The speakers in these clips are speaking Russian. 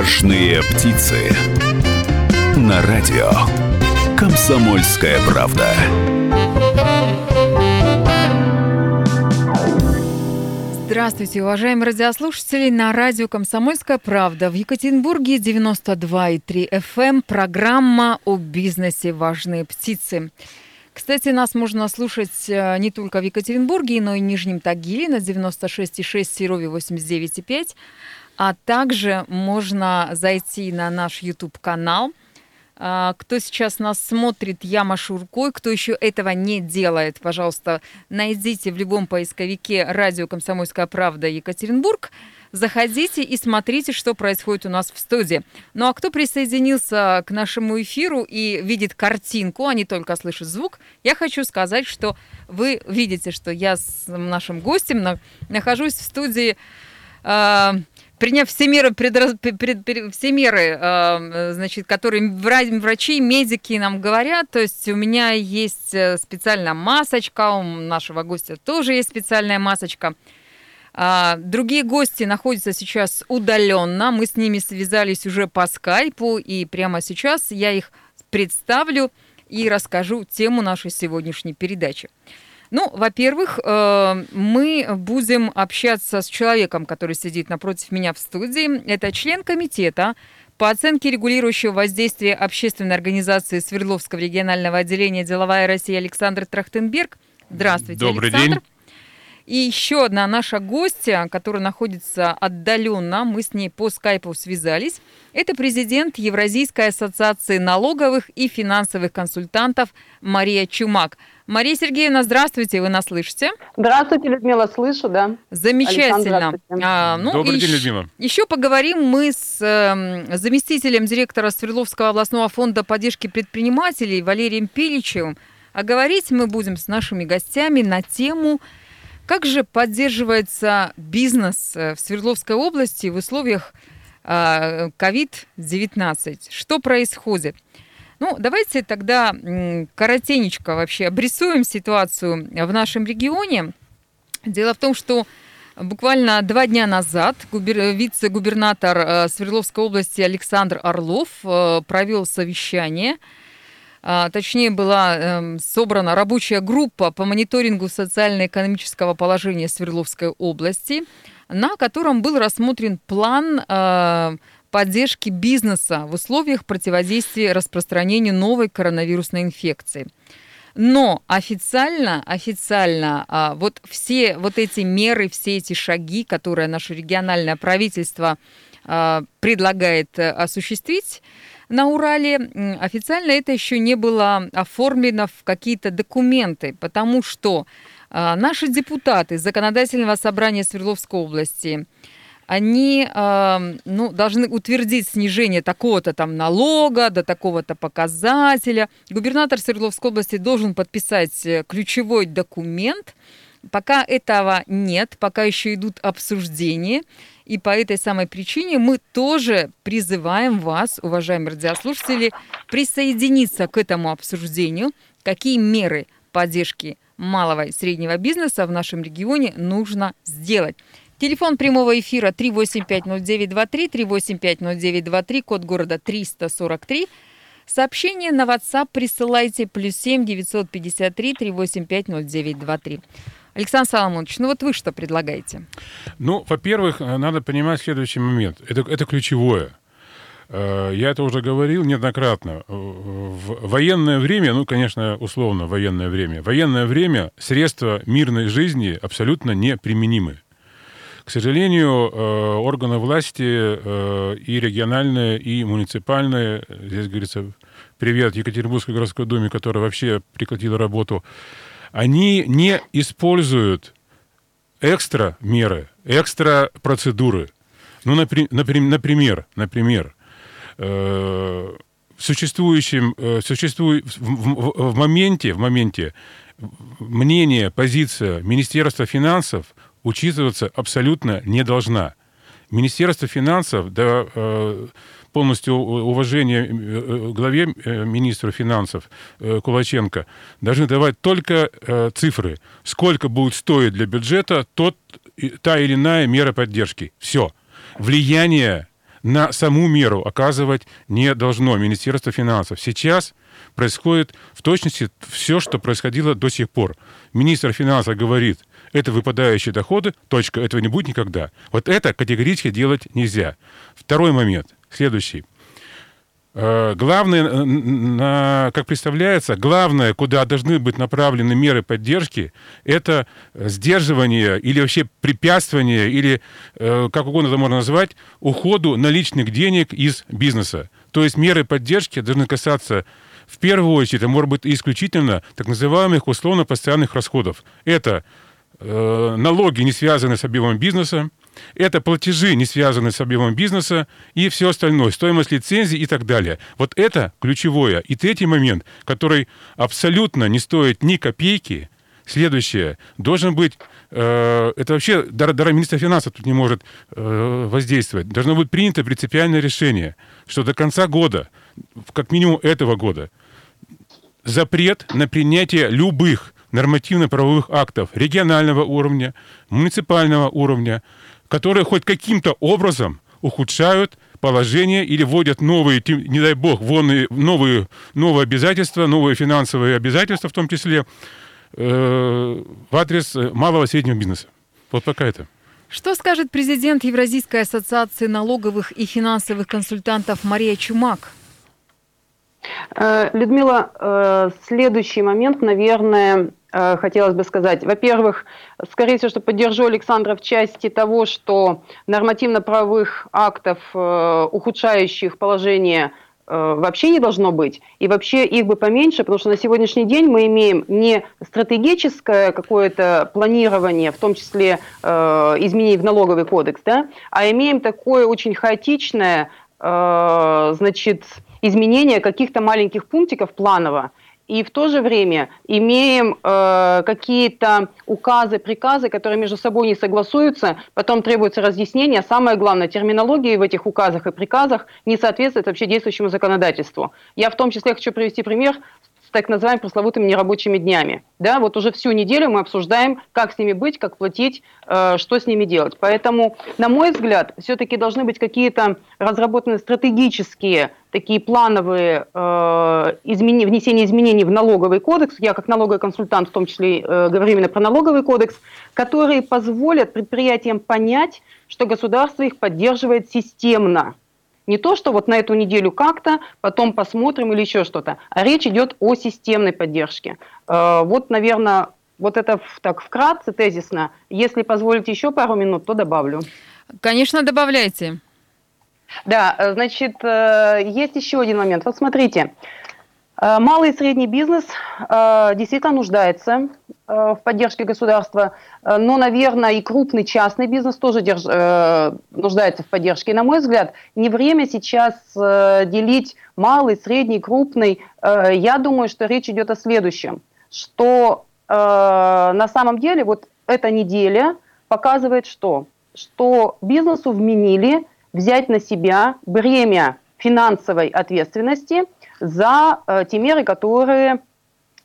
Важные птицы. На радио. Комсомольская правда. Здравствуйте, уважаемые радиослушатели. На радио «Комсомольская правда» в Екатеринбурге 92,3 FM. Эм. Программа о бизнесе «Важные птицы». Кстати, нас можно слушать э, не только в Екатеринбурге, но и в Нижнем Тагиле на 96,6, Серове 89,5. А также можно зайти на наш YouTube-канал – а, кто сейчас нас смотрит, я машу рукой. Кто еще этого не делает, пожалуйста, найдите в любом поисковике «Радио Комсомольская правда Екатеринбург». Заходите и смотрите, что происходит у нас в студии. Ну а кто присоединился к нашему эфиру и видит картинку, а не только слышит звук, я хочу сказать, что вы видите, что я с нашим гостем нахожусь в студии а, приняв все меры, предраз... пред... все меры э, значит, которые врачи, медики нам говорят, то есть у меня есть э, специальная масочка, у нашего гостя тоже есть специальная масочка. А, другие гости находятся сейчас удаленно, мы с ними связались уже по скайпу, и прямо сейчас я их представлю и расскажу тему нашей сегодняшней передачи. Ну, во-первых, э, мы будем общаться с человеком, который сидит напротив меня в студии. Это член комитета по оценке регулирующего воздействия общественной организации Свердловского регионального отделения «Деловая Россия» Александр Трахтенберг. Здравствуйте, Добрый Александр. день. И еще одна наша гостья, которая находится отдаленно, мы с ней по скайпу связались. Это президент Евразийской ассоциации налоговых и финансовых консультантов Мария Чумак. Мария Сергеевна, здравствуйте, вы нас слышите? Здравствуйте, Людмила, слышу, да. Замечательно. А, ну, Добрый день, Людмила. Еще поговорим мы с э, заместителем директора Свердловского областного фонда поддержки предпринимателей Валерием Пиличевым. А говорить мы будем с нашими гостями на тему как же поддерживается бизнес э, в Свердловской области в условиях COVID-19? А, Что происходит? Ну, давайте тогда коротенечко вообще обрисуем ситуацию в нашем регионе. Дело в том, что буквально два дня назад вице-губернатор э, Свердловской области Александр Орлов э, провел совещание – точнее была эм, собрана рабочая группа по мониторингу социально-экономического положения Свердловской области, на котором был рассмотрен план а, поддержки бизнеса в условиях противодействия распространению новой коронавирусной инфекции. Но официально, официально а, вот все вот эти меры, все эти шаги, которые наше региональное правительство предлагает э, осуществить, на Урале, официально это еще не было оформлено в какие-то документы, потому что а, наши депутаты Законодательного собрания Свердловской области, они э, ну, должны утвердить снижение такого-то там налога до такого-то показателя. Губернатор Свердловской области должен подписать э, ключевой документ. Пока этого нет, пока еще идут обсуждения. И по этой самой причине мы тоже призываем вас, уважаемые радиослушатели, присоединиться к этому обсуждению, какие меры поддержки малого и среднего бизнеса в нашем регионе нужно сделать. Телефон прямого эфира 3850923, 3850923, код города 343. Сообщение на WhatsApp присылайте плюс 7 953 385 0923. Александр Соломонович, ну вот вы что предлагаете? Ну, во-первых, э, надо понимать следующий момент. Это, это ключевое. Э, я это уже говорил неоднократно. Э, в военное время, ну, конечно, условно военное время, военное время средства мирной жизни абсолютно неприменимы. К сожалению, органы власти и региональные, и муниципальные, здесь говорится, привет Екатеринбургской городской думе, которая вообще прекратила работу, они не используют экстра меры, экстра процедуры. Ну, например, например, например э, существующим, э, существует в, в, в моменте, в моменте мнение, позиция Министерства финансов учитываться абсолютно не должна. Министерство финансов, да, э, полностью уважение э, э, главе э, министра финансов Кулаченко, должны давать только цифры, сколько будет стоить для бюджета тот, та или иная мера поддержки. Все. Влияние на саму меру оказывать не должно Министерство финансов. Сейчас происходит в точности все, что происходило до сих пор. Министр финансов говорит, это выпадающие доходы, точка, этого не будет никогда. Вот это категорически делать нельзя. Второй момент, следующий. Э, главное, как представляется, главное, куда должны быть направлены меры поддержки, это сдерживание или вообще препятствование, или э, как угодно это можно назвать, уходу наличных денег из бизнеса. То есть меры поддержки должны касаться в первую очередь, а может быть исключительно так называемых условно-постоянных расходов. Это э, налоги, не связанные с объемом бизнеса, это платежи, не связанные с объемом бизнеса, и все остальное, стоимость лицензий и так далее. Вот это ключевое. И третий момент, который абсолютно не стоит ни копейки, следующее, должен быть, э, это вообще, даже, даже министр финансов тут не может э, воздействовать, должно быть принято принципиальное решение, что до конца года, как минимум этого года, запрет на принятие любых нормативно-правовых актов регионального уровня, муниципального уровня, которые хоть каким-то образом ухудшают положение или вводят новые, не дай бог, новые, новые обязательства, новые финансовые обязательства в том числе э, в адрес малого и среднего бизнеса. Вот пока это. Что скажет президент Евразийской ассоциации налоговых и финансовых консультантов Мария Чумак? Э, Людмила, э, следующий момент, наверное, Э, хотелось бы сказать. Во-первых, скорее всего, что поддержу Александра в части того, что нормативно-правовых актов, э, ухудшающих положение э, вообще не должно быть, и вообще их бы поменьше, потому что на сегодняшний день мы имеем не стратегическое какое-то планирование, в том числе э, изменений в налоговый кодекс, да, а имеем такое очень хаотичное, э, значит, изменение каких-то маленьких пунктиков планово, и в то же время имеем э, какие-то указы, приказы, которые между собой не согласуются, потом требуется разъяснение. Самое главное, терминология в этих указах и приказах не соответствует вообще действующему законодательству. Я в том числе хочу привести пример с так называемыми пресловутыми нерабочими днями. Да, вот уже всю неделю мы обсуждаем, как с ними быть, как платить, э, что с ними делать. Поэтому, на мой взгляд, все-таки должны быть какие-то разработаны стратегические такие плановые э, измени, внесения изменений в налоговый кодекс, я как налоговый консультант в том числе э, говорю именно про налоговый кодекс, которые позволят предприятиям понять, что государство их поддерживает системно. Не то, что вот на эту неделю как-то, потом посмотрим или еще что-то. А речь идет о системной поддержке. Э, вот, наверное, вот это так вкратце, тезисно. Если позволите еще пару минут, то добавлю. Конечно, добавляйте. Да, э, значит, э, есть еще один момент. Вот смотрите, малый и средний бизнес действительно нуждается Э, в поддержке государства, э, но, наверное, и крупный частный бизнес тоже держ, э, нуждается в поддержке. И, на мой взгляд, не время сейчас делить малый, средний, крупный. Я думаю, что речь идет о следующем, что на самом деле вот эта неделя показывает что? Что бизнесу вменили взять на себя бремя финансовой ответственности за те меры, которые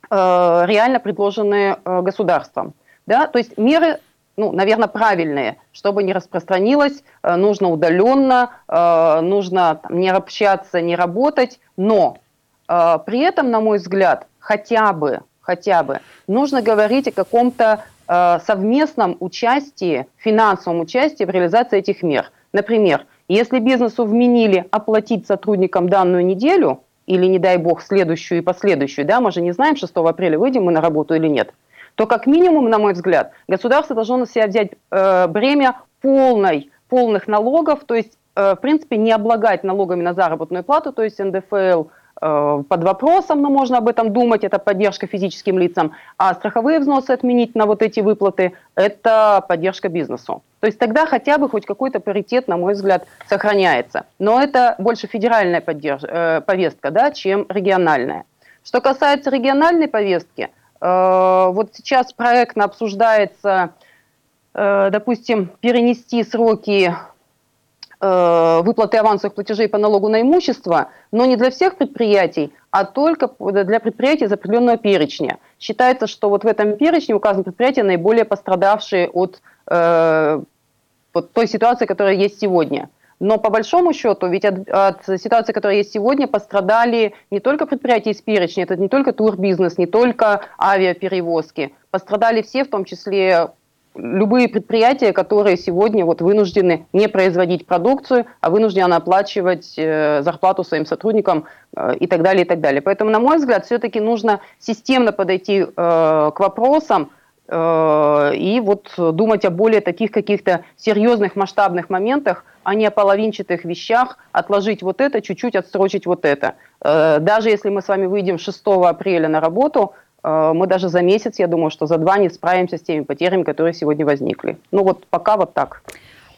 Э, реально предложенные э, государством. Да? То есть меры, ну, наверное, правильные, чтобы не распространилось, э, нужно удаленно, нужно не общаться, не работать, но при этом, на мой взгляд, хотя бы, хотя бы нужно говорить о каком-то совместном участии, финансовом участии в реализации этих мер. Например, если бизнесу вменили оплатить сотрудникам данную неделю – или, не дай бог, следующую и последующую, да, мы же не знаем, 6 апреля выйдем мы на работу или нет, то как минимум, на мой взгляд, государство должно на себя взять э, бремя полной, полных налогов, то есть, э, в принципе, не облагать налогами на заработную плату, то есть НДФЛ, под вопросом, но можно об этом думать, это поддержка физическим лицам, а страховые взносы отменить на вот эти выплаты – это поддержка бизнесу. То есть тогда хотя бы хоть какой-то паритет, на мой взгляд, сохраняется. Но это больше федеральная поддерж... э, повестка, да, чем региональная. Что касается региональной повестки, э, вот сейчас проектно обсуждается, э, допустим, перенести сроки Э, выплаты авансовых платежей по налогу на имущество, но не для всех предприятий, а только для предприятий из определенного перечня. Считается, что вот в этом перечне указаны предприятия, наиболее пострадавшие от э, вот той ситуации, которая есть сегодня. Но по большому счету, ведь от, от ситуации, которая есть сегодня, пострадали не только предприятия из перечня, это не только турбизнес, не только авиаперевозки, пострадали все, в том числе любые предприятия, которые сегодня вот вынуждены не производить продукцию, а вынуждены оплачивать э, зарплату своим сотрудникам э, и так далее, и так далее. Поэтому, на мой взгляд, все-таки нужно системно подойти э, к вопросам э, и вот думать о более таких каких-то серьезных масштабных моментах, а не о половинчатых вещах, отложить вот это, чуть-чуть отсрочить вот это. Э, даже если мы с вами выйдем 6 апреля на работу, мы даже за месяц, я думаю, что за два не справимся с теми потерями, которые сегодня возникли. Ну вот пока вот так.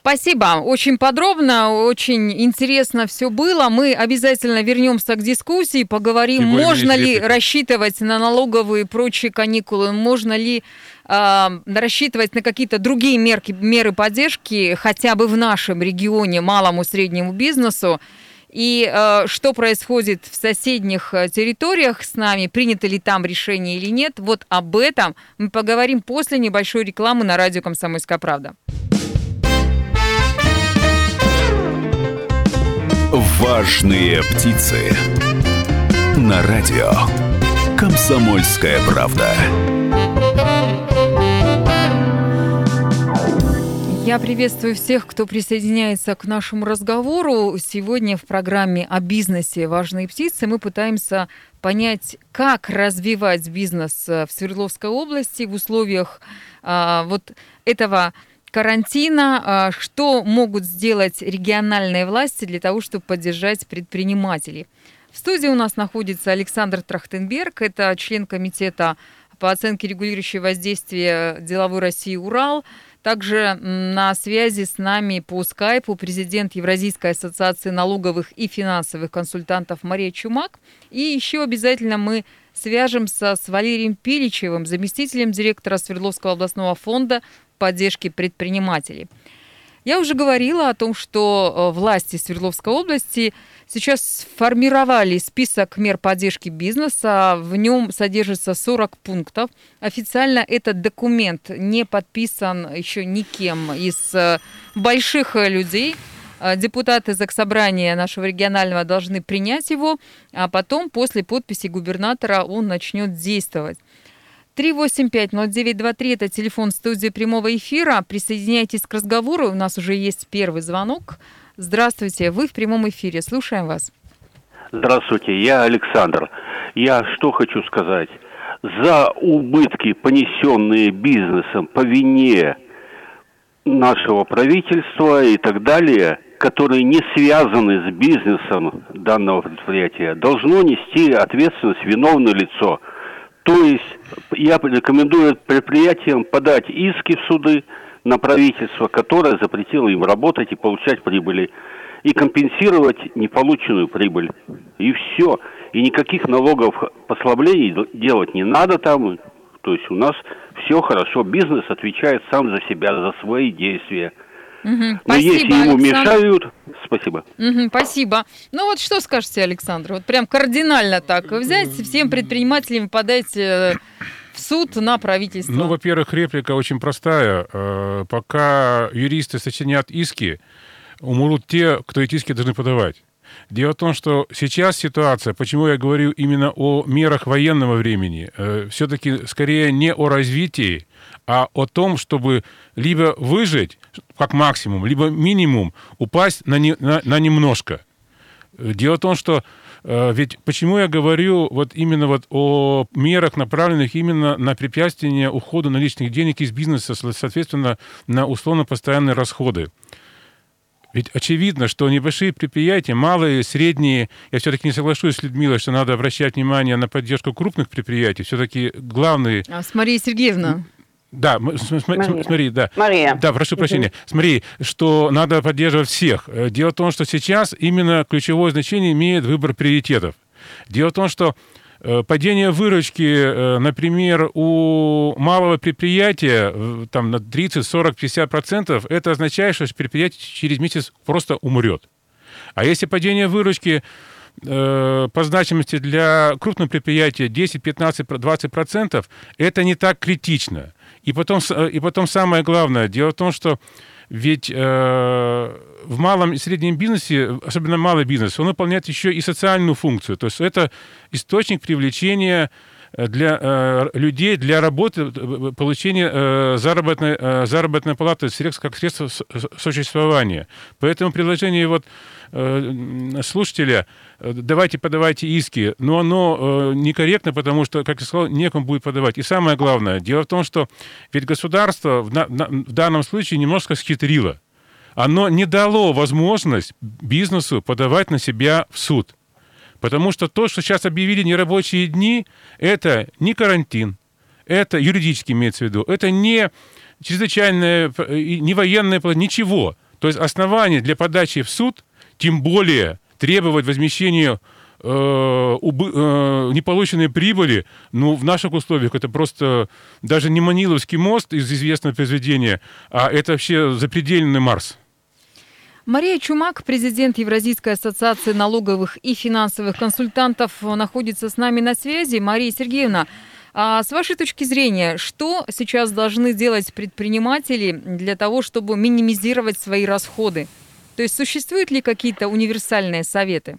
Спасибо. Очень подробно, очень интересно все было. Мы обязательно вернемся к дискуссии, поговорим, можно ли рассчитывать на налоговые и прочие каникулы, можно ли э, рассчитывать на какие-то другие мерки, меры поддержки хотя бы в нашем регионе малому среднему бизнесу и э, что происходит в соседних э, территориях с нами, принято ли там решение или нет, вот об этом мы поговорим после небольшой рекламы на радио «Комсомольская правда». Важные птицы на радио «Комсомольская правда». Я приветствую всех, кто присоединяется к нашему разговору. Сегодня в программе о бизнесе «Важные птицы» мы пытаемся понять, как развивать бизнес в Свердловской области в условиях а, вот этого карантина, а, что могут сделать региональные власти для того, чтобы поддержать предпринимателей. В студии у нас находится Александр Трахтенберг, это член комитета по оценке регулирующего воздействия деловой России «Урал», также на связи с нами по скайпу президент Евразийской ассоциации налоговых и финансовых консультантов Мария Чумак. И еще обязательно мы свяжемся с Валерием Пиличевым, заместителем директора Свердловского областного фонда поддержки предпринимателей. Я уже говорила о том, что э, власти Свердловской области сейчас сформировали список мер поддержки бизнеса. В нем содержится 40 пунктов. Официально этот документ не подписан еще никем из э, больших людей. Э, депутаты Заксобрания нашего регионального должны принять его, а потом после подписи губернатора он начнет действовать. 385-0923 – это телефон студии прямого эфира. Присоединяйтесь к разговору. У нас уже есть первый звонок. Здравствуйте, вы в прямом эфире. Слушаем вас. Здравствуйте, я Александр. Я что хочу сказать. За убытки, понесенные бизнесом по вине нашего правительства и так далее, которые не связаны с бизнесом данного предприятия, должно нести ответственность виновное лицо – то есть я рекомендую предприятиям подать иски в суды на правительство, которое запретило им работать и получать прибыли, и компенсировать неполученную прибыль. И все. И никаких налогов послаблений делать не надо там. То есть у нас все хорошо. Бизнес отвечает сам за себя, за свои действия. Угу. Но спасибо, если ему Александр. мешают, спасибо. Угу, спасибо. Ну вот что скажете, Александр? Вот прям кардинально так взять, всем предпринимателям подать э, в суд на правительство. Ну, во-первых, реплика очень простая. Э, пока юристы сочинят иски, умрут те, кто эти иски должны подавать. Дело в том, что сейчас ситуация, почему я говорю именно о мерах военного времени, э, все-таки скорее не о развитии, а о том, чтобы либо выжить как максимум, либо минимум упасть на, не, на, на немножко. Дело в том, что э, ведь почему я говорю вот именно вот о мерах, направленных именно на препятствие ухода наличных денег из бизнеса, соответственно, на условно постоянные расходы. Ведь очевидно, что небольшие предприятия, малые, средние, я все-таки не соглашусь с Людмилой, что надо обращать внимание на поддержку крупных предприятий. Все-таки главные... А с Марией Сергеевна. Да, смотри, смотри, да. Мария. Да, прошу прощения. Смотри, что надо поддерживать всех. Э, дело в том, что сейчас именно ключевое значение имеет выбор приоритетов. Дело в том, что Э, падение выручки, э, например, у малого предприятия там, на 30, 40, 50 процентов, это означает, что предприятие через месяц просто умрет. А если падение выручки э, по значимости для крупного предприятия 10, 15, 20 процентов, это не так критично. И потом, и потом самое главное, дело в том, что Ведь э, в малом и среднем бизнесе, особенно малый бизнес, он выполняет еще и социальную функцию. То есть это источник привлечения Э, для э, людей для работы, э, получения э, заработной, э, заработной платы средств, как средство существования. Поэтому предложение вот э, слушателя давайте подавайте иски, но оно э, некорректно, потому что, как я сказал, некому будет подавать. И самое главное, дело в том, что ведь государство в, на, в данном случае немножко схитрило. Оно не дало возможность бизнесу подавать на себя в суд. Потому что то, что сейчас объявили нерабочие дни, это не карантин, это юридически имеется в виду, это не чрезвычайное, не военное, ничего. То есть основание для подачи в суд, тем более требовать возмещения э, убы, э, неполученной прибыли, ну, в наших условиях это просто даже не Маниловский мост из известного произведения, а это вообще запредельный Марс. Мария Чумак, президент Евразийской ассоциации налоговых и финансовых консультантов, находится с нами на связи. Мария Сергеевна, а с вашей точки зрения, что сейчас должны делать предприниматели для того, чтобы минимизировать свои расходы? То есть существуют ли какие-то универсальные советы?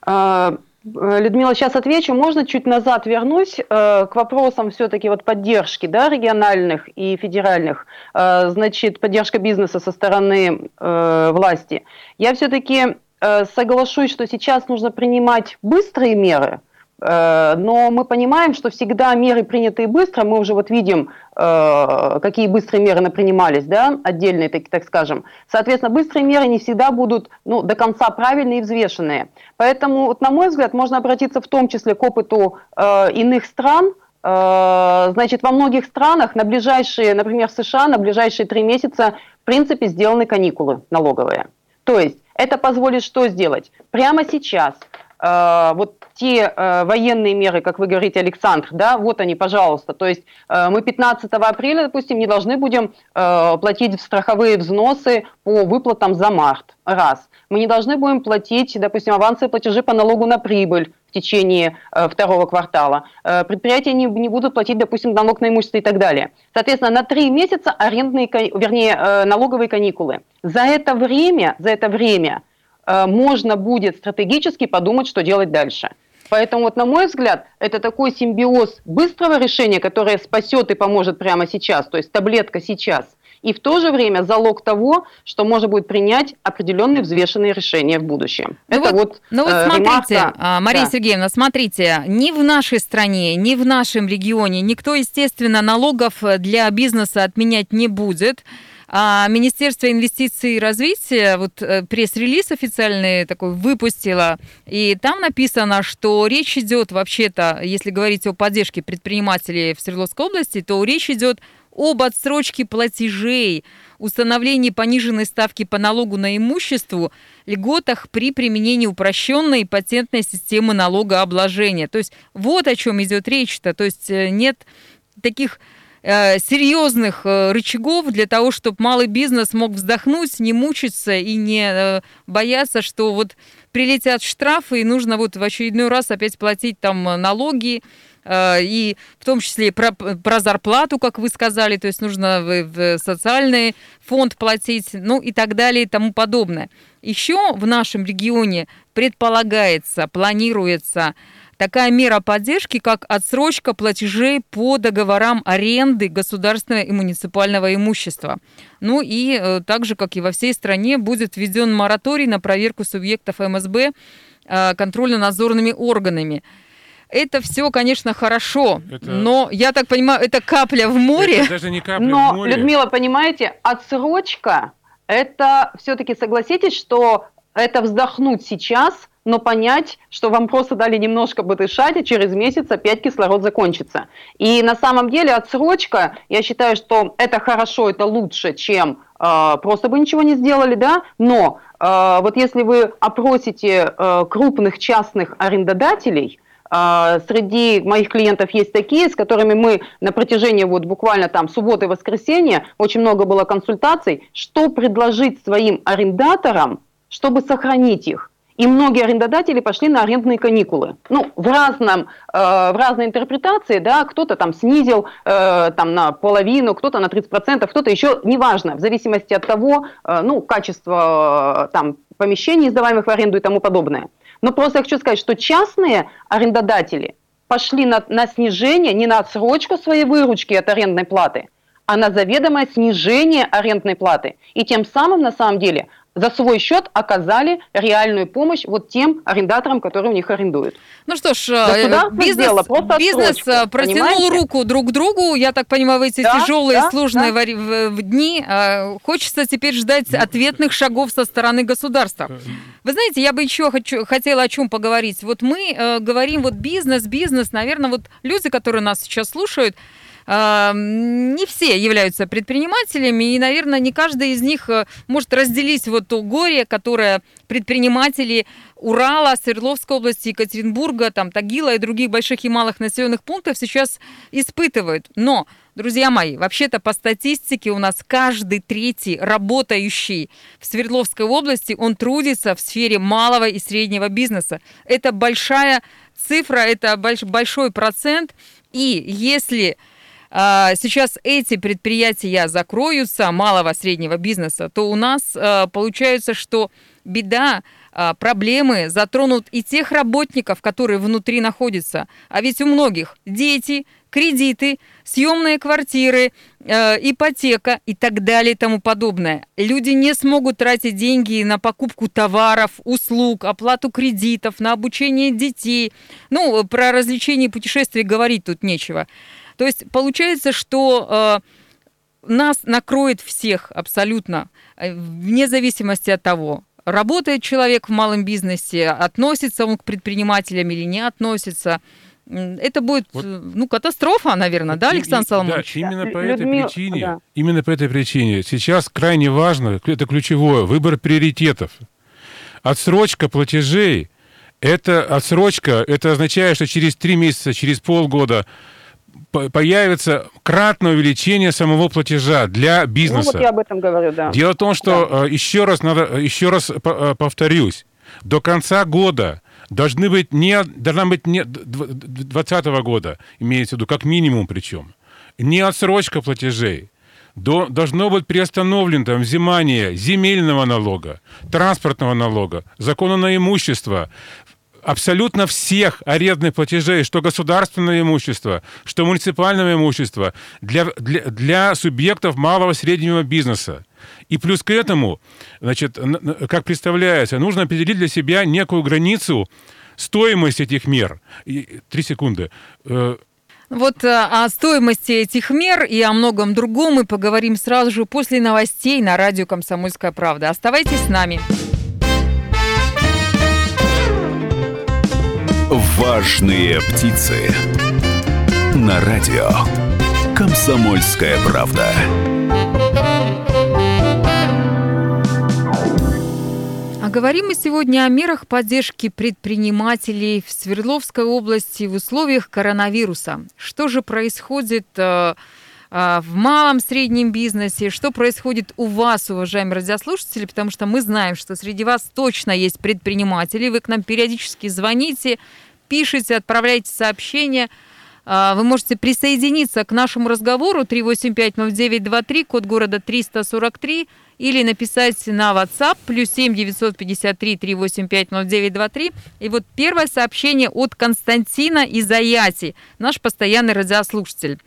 А, Людмила, сейчас отвечу. Можно чуть назад вернусь э, к вопросам все-таки вот поддержки да, региональных и федеральных, э, значит, поддержка бизнеса со стороны э, власти. Я все-таки э, соглашусь, что сейчас нужно принимать быстрые меры – Э, но мы понимаем, что всегда меры, принятые быстро, мы уже вот видим, э, какие быстрые меры принимались, да, отдельные, так, так скажем. Соответственно, быстрые меры не всегда будут ну, до конца правильные и взвешенные. Поэтому, вот, на мой взгляд, можно обратиться в том числе к опыту э, иных стран, Значит, во многих странах на ближайшие, например, в США, на ближайшие три месяца, в принципе, сделаны каникулы налоговые. То есть это позволит что сделать? Прямо сейчас вот те э, военные меры, как вы говорите, Александр, да, вот они, пожалуйста. То есть э, мы 15 апреля, допустим, не должны будем э, платить страховые взносы по выплатам за март. Раз. Мы не должны будем платить, допустим, авансы платежи по налогу на прибыль в течение э, второго квартала. Э, предприятия не, не будут платить, допустим, налог на имущество и так далее. Соответственно, на три месяца арендные, вернее, э, налоговые каникулы. За это время, за это время э, можно будет стратегически подумать, что делать дальше. Поэтому, вот, на мой взгляд, это такой симбиоз быстрого решения, которое спасет и поможет прямо сейчас, то есть таблетка сейчас, и в то же время залог того, что можно будет принять определенные взвешенные решения в будущем. Ну это вот, вот, ну вот э, смотрите, ремарка. А, Мария да. Сергеевна, смотрите, ни в нашей стране, ни в нашем регионе никто, естественно, налогов для бизнеса отменять не будет. А Министерство инвестиций и развития вот э, пресс-релиз официальный такой выпустило, и там написано, что речь идет вообще-то, если говорить о поддержке предпринимателей в Свердловской области, то речь идет об отсрочке платежей, установлении пониженной ставки по налогу на имущество, льготах при применении упрощенной патентной системы налогообложения. То есть вот о чем идет речь-то. То есть э, нет таких серьезных э, рычагов для того, чтобы малый бизнес мог вздохнуть, не мучиться и не э, бояться, что вот прилетят штрафы и нужно вот в очередной раз опять платить там налоги, и в том числе про, про зарплату, как вы сказали, то есть нужно в, в социальный фонд платить, ну и так далее и тому подобное. Еще в нашем регионе предполагается, планируется такая мера поддержки, как отсрочка платежей по договорам аренды государственного и муниципального имущества. Ну и э, так же, как и во всей стране, будет введен мораторий на проверку субъектов МСБ э, контрольно-надзорными органами. Это все, конечно, хорошо, это... но я так понимаю, это капля в море. Это даже не капля но, в море. Людмила, понимаете, отсрочка, это все-таки согласитесь, что это вздохнуть сейчас – но понять, что вам просто дали немножко подышать, и через месяц опять кислород закончится. И на самом деле отсрочка, я считаю, что это хорошо, это лучше, чем э, просто бы ничего не сделали, да, но э, вот если вы опросите э, крупных частных арендодателей, Среди моих клиентов есть такие, с которыми мы на протяжении вот буквально там субботы и воскресенья, очень много было консультаций, что предложить своим арендаторам, чтобы сохранить их. И многие арендодатели пошли на арендные каникулы. Ну, в, разном, э, в разной интерпретации, да, кто-то там снизил э, там на половину, кто-то на 30%, кто-то еще, неважно, в зависимости от того, э, ну, качества э, там помещений, сдаваемых в аренду и тому подобное. Но просто я хочу сказать, что частные арендодатели пошли на, на снижение, не на отсрочку своей выручки от арендной платы, а на заведомое снижение арендной платы. И тем самым, на самом деле, за свой счет оказали реальную помощь вот тем арендаторам, которые у них арендуют. Ну что ж, э, бизнес, бизнес э, протянул понимаете? руку друг к другу. Я так понимаю, в эти да, тяжелые, да, сложные да. дни э, хочется теперь ждать ответных шагов со стороны государства. Вы знаете, я бы еще хочу, хотела о чем поговорить. Вот мы э, говорим вот бизнес, бизнес, наверное, вот люди, которые нас сейчас слушают, не все являются предпринимателями, и, наверное, не каждый из них э, может разделить вот то горе, которое предприниматели Урала, Свердловской области, Екатеринбурга, там, Тагила и других больших и малых населенных пунктов сейчас испытывают. Но Друзья мои, вообще-то по статистике у нас каждый третий работающий в Свердловской области, он трудится в сфере малого и среднего бизнеса. Это большая цифра, это большой процент. И если сейчас эти предприятия закроются, малого среднего бизнеса, то у нас а, получается, что беда, а, проблемы затронут и тех работников, которые внутри находятся. А ведь у многих дети, кредиты, съемные квартиры, ипотека и так далее и тому подобное. Люди не смогут тратить деньги на покупку товаров, услуг, оплату кредитов, на обучение детей. Ну, про развлечения и путешествия говорить тут нечего. То есть получается, что э, нас накроет всех абсолютно, э, вне зависимости от того, работает человек в малом бизнесе, относится он к предпринимателям или не относится. Это будет, вот. Э, ну, катастрофа, наверное, вот да, Александр Соломонович? Да, именно да. по этой Людмила, причине, да. именно по этой причине сейчас крайне важно, это ключевое, выбор приоритетов. Отсрочка платежей, это отсрочка, это означает, что через три месяца, через полгода появится кратное увеличение самого платежа для бизнеса. Ну, вот я об этом говорю, да. Дело в том, что да. Э, еще раз надо, еще раз э, повторюсь, до конца года должны быть не, должна быть не 2020 года, имеется в виду, как минимум причем, не отсрочка платежей, до, должно быть приостановлено там взимание земельного налога, транспортного налога, закона на имущество, абсолютно всех арендных платежей, что государственное имущество, что муниципальное имущество, для, для, для субъектов малого и среднего бизнеса. И плюс к этому, значит, как представляется, нужно определить для себя некую границу стоимости этих мер. Три секунды. Э, вот э, о стоимости этих мер и о многом другом мы поговорим сразу же после новостей на радио «Комсомольская правда». Оставайтесь с нами. Важные птицы. На радио. Комсомольская правда. А говорим мы сегодня о мерах поддержки предпринимателей в Свердловской области в условиях коронавируса. Что же происходит э, э, в малом, среднем бизнесе, что происходит у вас, уважаемые радиослушатели, потому что мы знаем, что среди вас точно есть предприниматели, вы к нам периодически звоните, пишите, отправляйте сообщения. А, вы можете присоединиться к нашему разговору 3850923, код города 343, или написать на WhatsApp плюс 7 953 385 0923. И вот первое сообщение от Константина из Аяти, наш постоянный радиослушатель.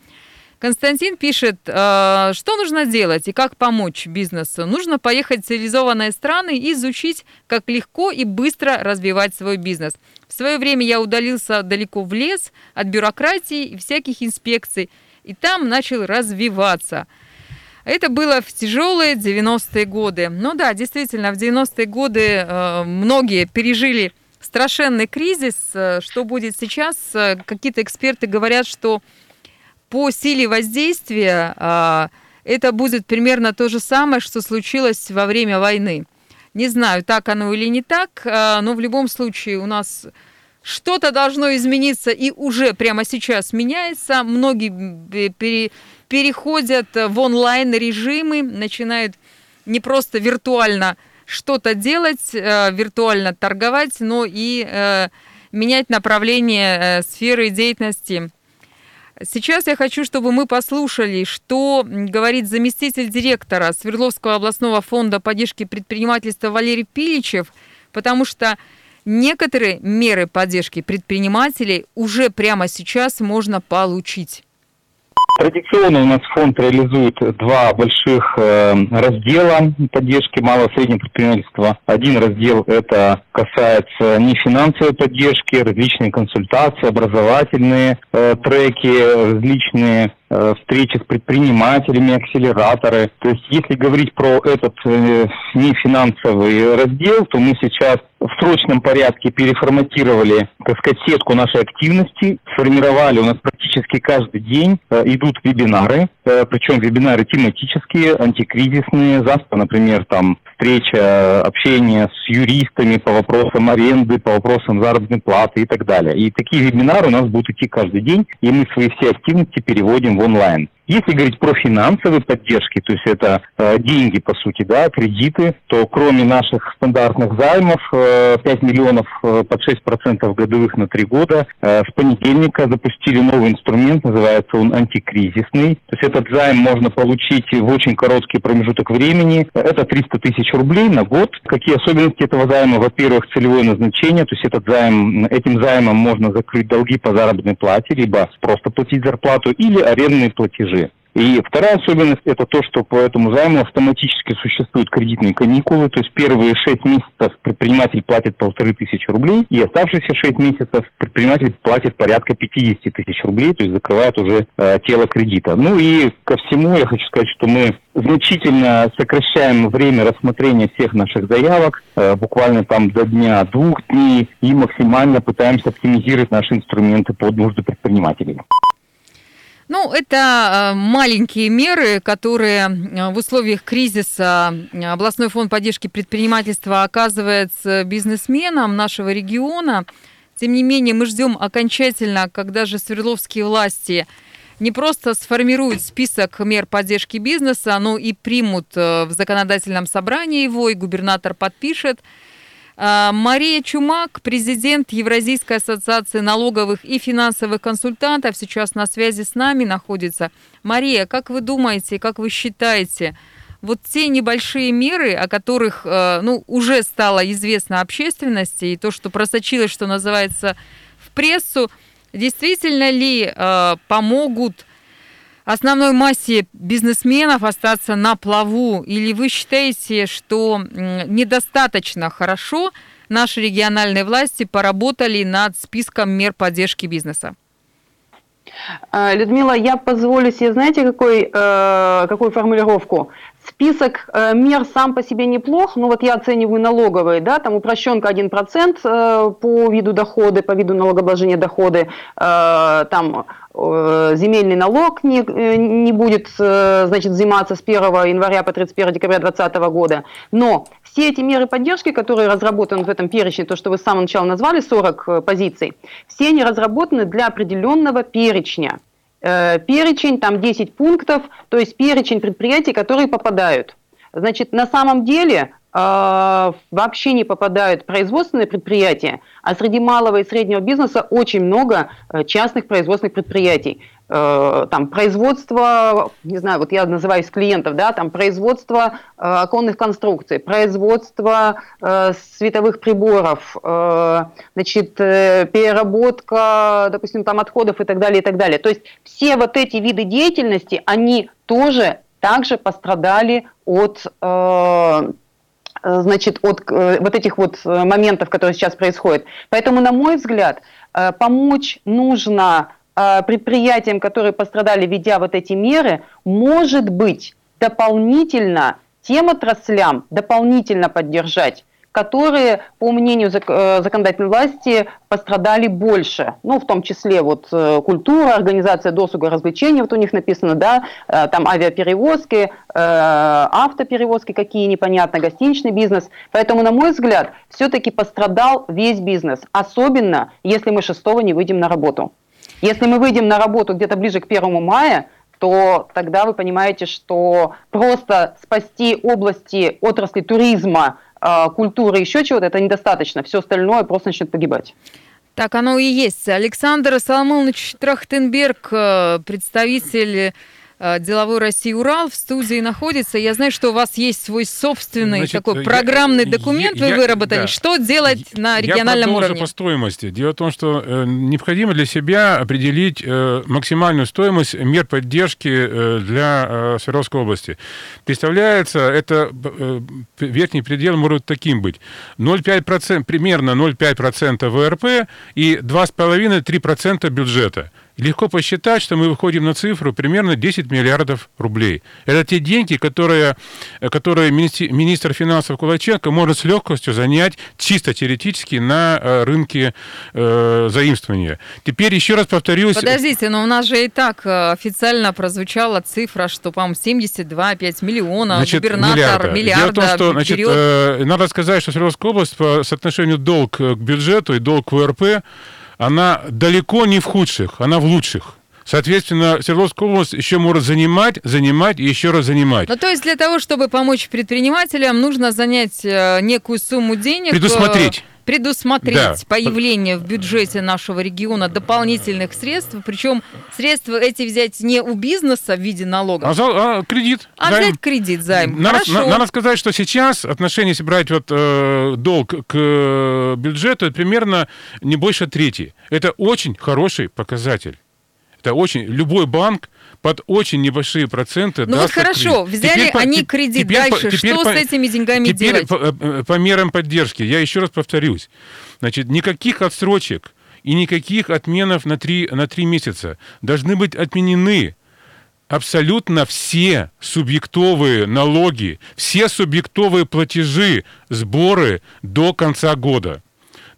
Константин пишет, э, что нужно делать и как помочь бизнесу. Нужно поехать в цивилизованные страны и изучить, как легко и быстро развивать свой бизнес. В свое время я удалился далеко в лес от бюрократии и всяких инспекций, и там начал развиваться. Это было в тяжелые 90-е годы. Ну да, действительно, в 90-е годы э, многие пережили страшенный кризис. Э, что будет сейчас? Какие-то эксперты говорят, что по силе воздействия а, это будет примерно то же самое, что случилось во время войны. Не знаю, так оно или не так, а, но в любом случае у нас что-то должно измениться и уже прямо сейчас меняется. Многие пере, переходят в онлайн режимы, начинают не просто виртуально что-то делать, э, виртуально торговать, но и менять направление э, сферы деятельности. Сейчас я хочу, чтобы мы послушали, что говорит заместитель директора Свердловского областного фонда поддержки предпринимательства Валерий Пиличев, потому что некоторые меры поддержки предпринимателей уже прямо сейчас можно получить. Традиционно у нас фонд реализует два больших э, раздела поддержки малого и среднего предпринимательства. Один раздел это касается нефинансовой поддержки, различные консультации, образовательные э, треки, различные Э, встречи с предпринимателями, акселераторы. То есть, если говорить про этот э, нефинансовый раздел, то мы сейчас в срочном порядке переформатировали, так сказать, сетку нашей активности, сформировали у нас практически каждый день э, идут вебинары, э, причем вебинары тематические, антикризисные, завтра, например, там встреча, общение с юристами по вопросам аренды, по вопросам заработной платы и так далее. И такие вебинары у нас будут идти каждый день, и мы свои все активности переводим в онлайн. Если говорить про финансовые поддержки, то есть это э, деньги, по сути, да, кредиты, то кроме наших стандартных займов, э, 5 миллионов э, под 6% годовых на 3 года, э, с понедельника запустили новый инструмент, называется он антикризисный. То есть этот займ можно получить в очень короткий промежуток времени. Это 300 тысяч рублей на год. Какие особенности этого займа? Во-первых, целевое назначение, то есть этот займ, этим займом можно закрыть долги по заработной плате, либо просто платить зарплату, или арендные платежи. И вторая особенность – это то, что по этому займу автоматически существуют кредитные каникулы, то есть первые шесть месяцев предприниматель платит полторы тысячи рублей, и оставшиеся шесть месяцев предприниматель платит порядка 50 тысяч рублей, то есть закрывает уже э, тело кредита. Ну и ко всему я хочу сказать, что мы значительно сокращаем время рассмотрения всех наших заявок, э, буквально там до дня, двух дней, и максимально пытаемся оптимизировать наши инструменты под нужды предпринимателей. Ну, это э, маленькие меры, которые э, в условиях кризиса э, областной фонд поддержки предпринимательства оказывает бизнесменам нашего региона. Тем не менее, мы ждем окончательно, когда же Свердловские власти не просто сформируют список мер поддержки бизнеса, но и примут в законодательном собрании его, и губернатор подпишет – а, Мария Чумак, президент Евразийской ассоциации налоговых и финансовых консультантов, сейчас на связи с нами находится. Мария, как вы думаете, как вы считаете, вот те небольшие меры, о которых э, ну, уже стало известно общественности, и то, что просочилось, что называется, в прессу, действительно ли э, помогут основной массе бизнесменов остаться на плаву? Или вы считаете, что недостаточно хорошо наши региональные власти поработали над списком мер поддержки бизнеса? А, Людмила, я позволю себе, знаете, какой, э, какую формулировку? Список э, мер сам по себе неплох, но вот я оцениваю налоговые, да, там упрощенка 1% э, по виду дохода, по виду налогообложения доходы, э, там земельный налог не, не будет значит, взиматься с 1 января по 31 декабря 2020 года. Но все эти меры поддержки, которые разработаны в этом перечне, то, что вы с самого начала назвали, 40 позиций, все они разработаны для определенного перечня. Перечень, там 10 пунктов, то есть перечень предприятий, которые попадают. Значит, на самом деле э, вообще не попадают производственные предприятия, а среди малого и среднего бизнеса очень много э, частных производственных предприятий. Э, там производство, не знаю, вот я называюсь клиентов, да, там производство э, оконных конструкций, производство световых приборов, значит, переработка, допустим, там отходов и так далее, и так далее. То есть все вот эти виды деятельности, они тоже также пострадали от значит, от э, вот этих вот э, моментов, которые сейчас происходят. Поэтому, на мой взгляд, помочь нужно предприятиям, которые пострадали, ведя вот эти меры, может быть, дополнительно тем отраслям дополнительно поддержать, которые, по мнению э, законодательной власти, пострадали больше. Ну, в том числе вот э, культура, организация досуга, развлечений, вот у них написано, да, э, там авиаперевозки, автоперевозки какие, непонятно, гостиничный бизнес. Поэтому, на мой взгляд, все-таки пострадал весь бизнес, особенно если мы 6 не выйдем на работу. Если мы выйдем на работу где-то ближе к 1 мая, то тогда вы понимаете, что просто спасти области отрасли туризма культуры, еще чего-то, это недостаточно. Все остальное просто начнет погибать. Так оно и есть. Александр Соломонович Трахтенберг, э, представитель деловой России Урал в студии находится. Я знаю, что у вас есть свой собственный Значит, такой программный я, документ, вы я, выработали. Да. Что делать на региональном я уровне? по стоимости. Дело в том, что э, необходимо для себя определить э, максимальную стоимость мер поддержки э, для э, Свердловской области. Представляется, это э, верхний предел может таким быть. 0,5%, примерно 0,5% ВРП и 2,5-3% бюджета легко посчитать, что мы выходим на цифру примерно 10 миллиардов рублей. Это те деньги, которые, которые министр финансов Кулаченко может с легкостью занять чисто теоретически на э, рынке э, заимствования. Теперь еще раз повторюсь... Подождите, но у нас же и так э, официально прозвучала цифра, что, по-моему, 72,5 миллиона, значит, губернатор миллиарда, миллиарда Дело в том, что, значит, э, надо сказать, что Свердловская область по соотношению долг к бюджету и долг к ВРП она далеко не в худших, она в лучших. Соответственно, Свердловская область еще может занимать, занимать и еще раз занимать. Ну, то есть для того, чтобы помочь предпринимателям, нужно занять э, некую сумму денег. Предусмотреть предусмотреть да. появление в бюджете нашего региона дополнительных средств, причем средства эти взять не у бизнеса в виде налога, а, за, а кредит, а займ. взять кредит, займ. Надо, Хорошо. надо сказать, что сейчас отношение, если брать вот, э, долг к бюджету, это примерно не больше трети. Это очень хороший показатель. Это очень... Любой банк под очень небольшие проценты. Ну вот хорошо, кредит. взяли теперь, они кредит теперь, дальше, теперь, что по, с этими деньгами теперь делать? По, э, по мерам поддержки, я еще раз повторюсь, значит, никаких отсрочек и никаких отменов на три, на три месяца должны быть отменены абсолютно все субъектовые налоги, все субъектовые платежи, сборы до конца года.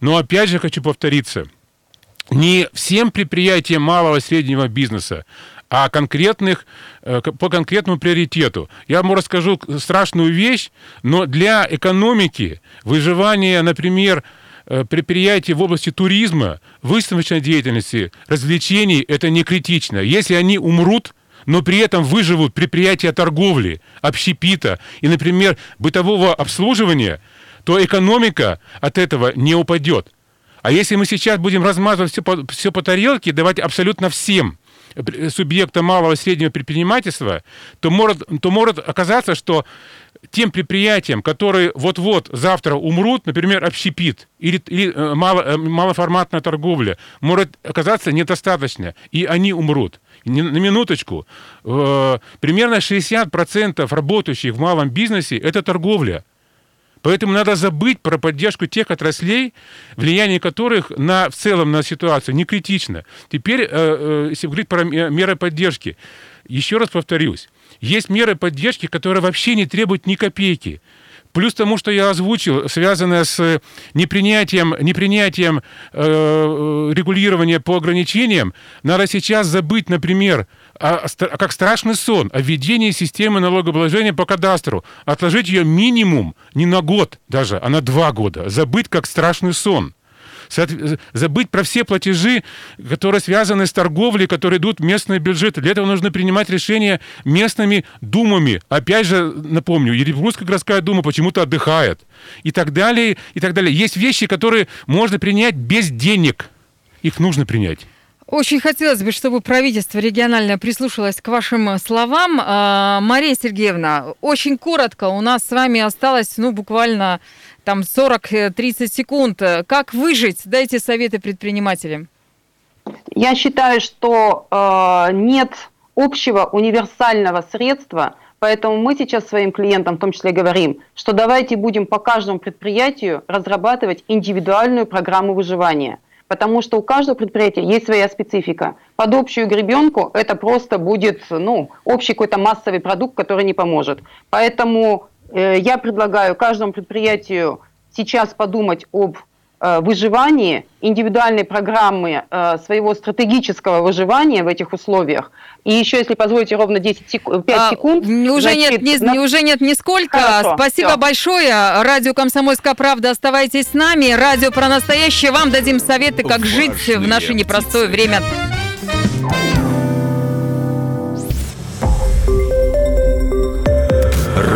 Но опять же хочу повториться, не всем предприятиям малого и среднего бизнеса, а конкретных, э, по конкретному приоритету. Я вам расскажу страшную вещь, но для экономики выживание, например, э, предприятий в области туризма, выставочной деятельности, развлечений, это не критично. Если они умрут, но при этом выживут предприятия торговли, общепита и, например, бытового обслуживания, то экономика от этого не упадет. А если мы сейчас будем размазывать все по, все по тарелке, давать абсолютно всем – субъекта малого и среднего предпринимательства, то может, то может оказаться, что тем предприятиям, которые вот-вот завтра умрут, например, общепит или, или э, мало, э, малоформатная торговля, может оказаться недостаточно, и они умрут. На минуточку, э, примерно 60% работающих в малом бизнесе – это торговля. Поэтому надо забыть про поддержку тех отраслей, влияние которых на, в целом на ситуацию не критично. Теперь, э, э, если говорить про меры поддержки, еще раз повторюсь, есть меры поддержки, которые вообще не требуют ни копейки. Плюс тому, что я озвучил, связанное с непринятием, непринятием э, регулирования по ограничениям, надо сейчас забыть, например, о, о, как страшный сон о введении системы налогообложения по кадастру. Отложить ее минимум не на год даже, а на два года. Забыть как страшный сон забыть про все платежи, которые связаны с торговлей, которые идут в местные бюджеты. Для этого нужно принимать решения местными думами. Опять же, напомню, Еревская городская дума почему-то отдыхает. И так далее, и так далее. Есть вещи, которые можно принять без денег. Их нужно принять. Очень хотелось бы, чтобы правительство региональное прислушалось к вашим словам. А, Мария Сергеевна, очень коротко, у нас с вами осталось, ну, буквально там 40-30 секунд. Как выжить? Дайте советы предпринимателям. Я считаю, что э, нет общего универсального средства, поэтому мы сейчас своим клиентам в том числе говорим, что давайте будем по каждому предприятию разрабатывать индивидуальную программу выживания, потому что у каждого предприятия есть своя специфика. Под общую гребенку это просто будет ну, общий какой-то массовый продукт, который не поможет. Поэтому Э, я предлагаю каждому предприятию сейчас подумать об э, выживании, индивидуальной программы э, своего стратегического выживания в этих условиях. И еще, если позволите, ровно 10 секунд, 5 а, секунд. Уже, значит, нет, не, на... уже нет нисколько. Хорошо, Спасибо все. большое. Радио «Комсомольская правда». Оставайтесь с нами. Радио про настоящее. Вам дадим советы, как Важные жить в наше непростое время.